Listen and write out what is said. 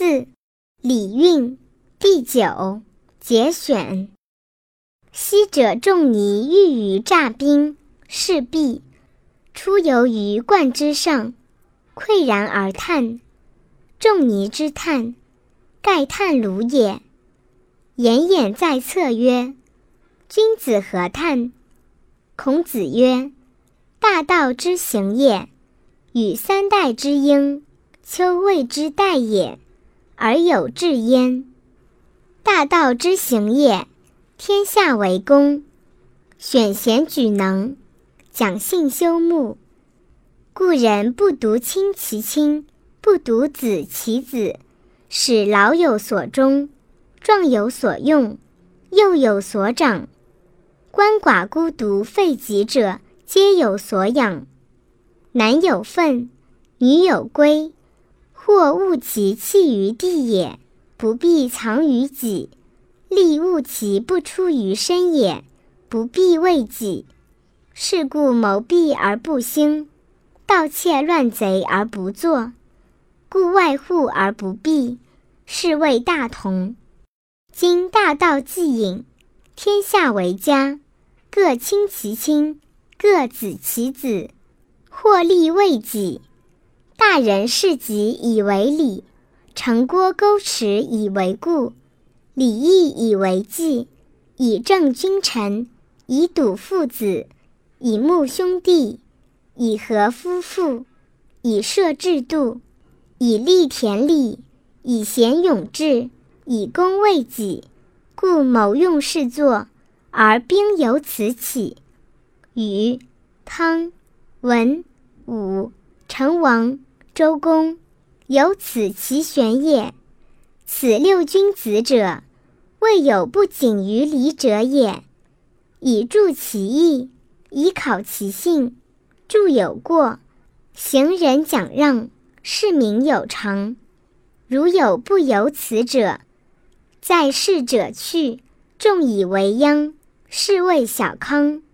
四，礼运第九节选。昔者仲尼欲与诈兵，事毕，出游于冠之上，喟然而叹。仲尼之叹，盖叹鲁也。颜衍在侧曰：“君子何叹？”孔子曰：“大道之行也，与三代之英，丘谓之代也，而有志焉。大道之行也，天下为公，选贤举能，讲信修睦。故人不独亲其亲，不独子其子，使老有所终，壮有所用，幼有所长。”鳏寡孤独废疾者，皆有所养。男有分，女有归。或物其弃于地也，不必藏于己；利物其不出于身也，不必为己。是故谋闭而不兴，盗窃乱贼而不作，故外户而不闭，是谓大同。今大道既隐，天下为家。各亲其亲，各子其子，或利为己。大人事己以为礼，城郭沟池以为固，礼义以为纪，以正君臣，以笃父子，以睦兄弟，以和夫妇，以设制度，以立田礼，以贤勇志，以功为己。故谋用事作。而兵由此起，禹、汤、文、武、成王、周公有此其玄也。此六君子者，未有不谨于礼者也。以助其义，以考其信。助有过，行人讲让，是民有常。如有不由此者，在世者去，众以为殃。是谓小康。